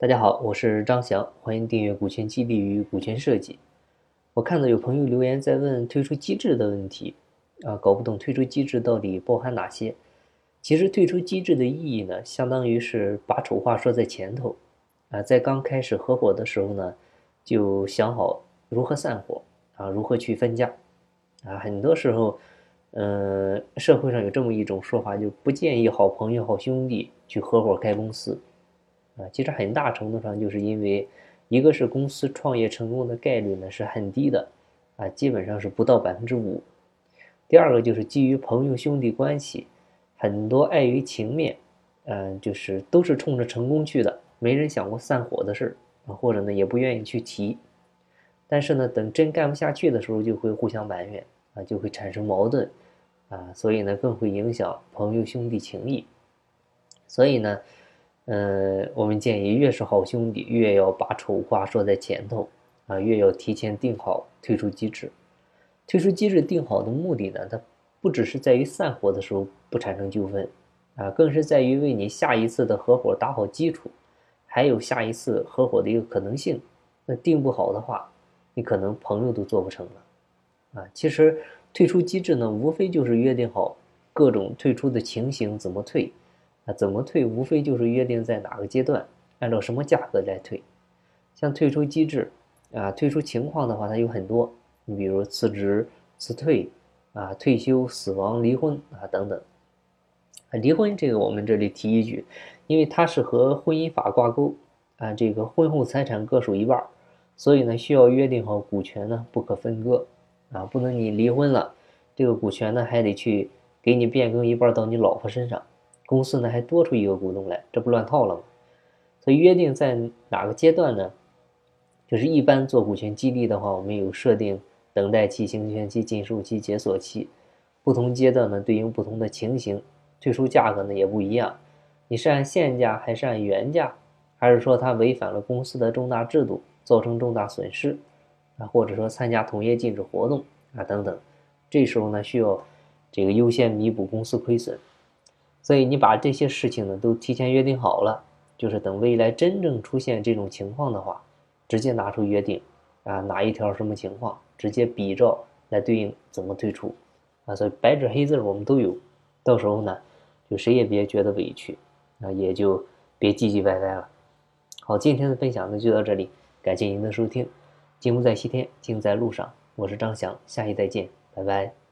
大家好，我是张翔，欢迎订阅《股权激励与股权设计》。我看到有朋友留言在问退出机制的问题，啊，搞不懂退出机制到底包含哪些。其实退出机制的意义呢，相当于是把丑话说在前头，啊，在刚开始合伙的时候呢，就想好如何散伙，啊，如何去分家，啊，很多时候，嗯，社会上有这么一种说法，就不建议好朋友、好兄弟去合伙开公司。啊，其实很大程度上就是因为，一个是公司创业成功的概率呢是很低的，啊，基本上是不到百分之五。第二个就是基于朋友兄弟关系，很多碍于情面，嗯，就是都是冲着成功去的，没人想过散伙的事儿啊，或者呢也不愿意去提。但是呢，等真干不下去的时候，就会互相埋怨啊，就会产生矛盾啊，所以呢更会影响朋友兄弟情谊。所以呢。呃，我们建议越是好兄弟，越要把丑话说在前头，啊，越要提前定好退出机制。退出机制定好的目的呢，它不只是在于散伙的时候不产生纠纷，啊，更是在于为你下一次的合伙打好基础，还有下一次合伙的一个可能性。那定不好的话，你可能朋友都做不成了，啊，其实退出机制呢，无非就是约定好各种退出的情形，怎么退。怎么退？无非就是约定在哪个阶段，按照什么价格来退。像退出机制啊，退出情况的话，它有很多。你比如辞职、辞退啊、退休、死亡、离婚啊等等。啊，离婚这个我们这里提一句，因为它是和婚姻法挂钩啊，这个婚后财产各属一半，所以呢需要约定好股权呢不可分割啊，不能你离婚了，这个股权呢还得去给你变更一半到你老婆身上。公司呢还多出一个股东来，这不乱套了吗？所以约定在哪个阶段呢？就是一般做股权激励的话，我们有设定等待期、行权期、禁售期、解锁期，不同阶段呢对应不同的情形，退出价格呢也不一样。你是按现价还是按原价？还是说它违反了公司的重大制度，造成重大损失啊？或者说参加同业禁止活动啊等等？这时候呢需要这个优先弥补公司亏损。所以你把这些事情呢都提前约定好了，就是等未来真正出现这种情况的话，直接拿出约定，啊哪一条什么情况，直接比照来对应怎么退出，啊所以白纸黑字我们都有，到时候呢就谁也别觉得委屈，啊也就别唧唧歪歪了。好，今天的分享呢就到这里，感谢您的收听，金不在西天，金在路上，我是张翔，下期再见，拜拜。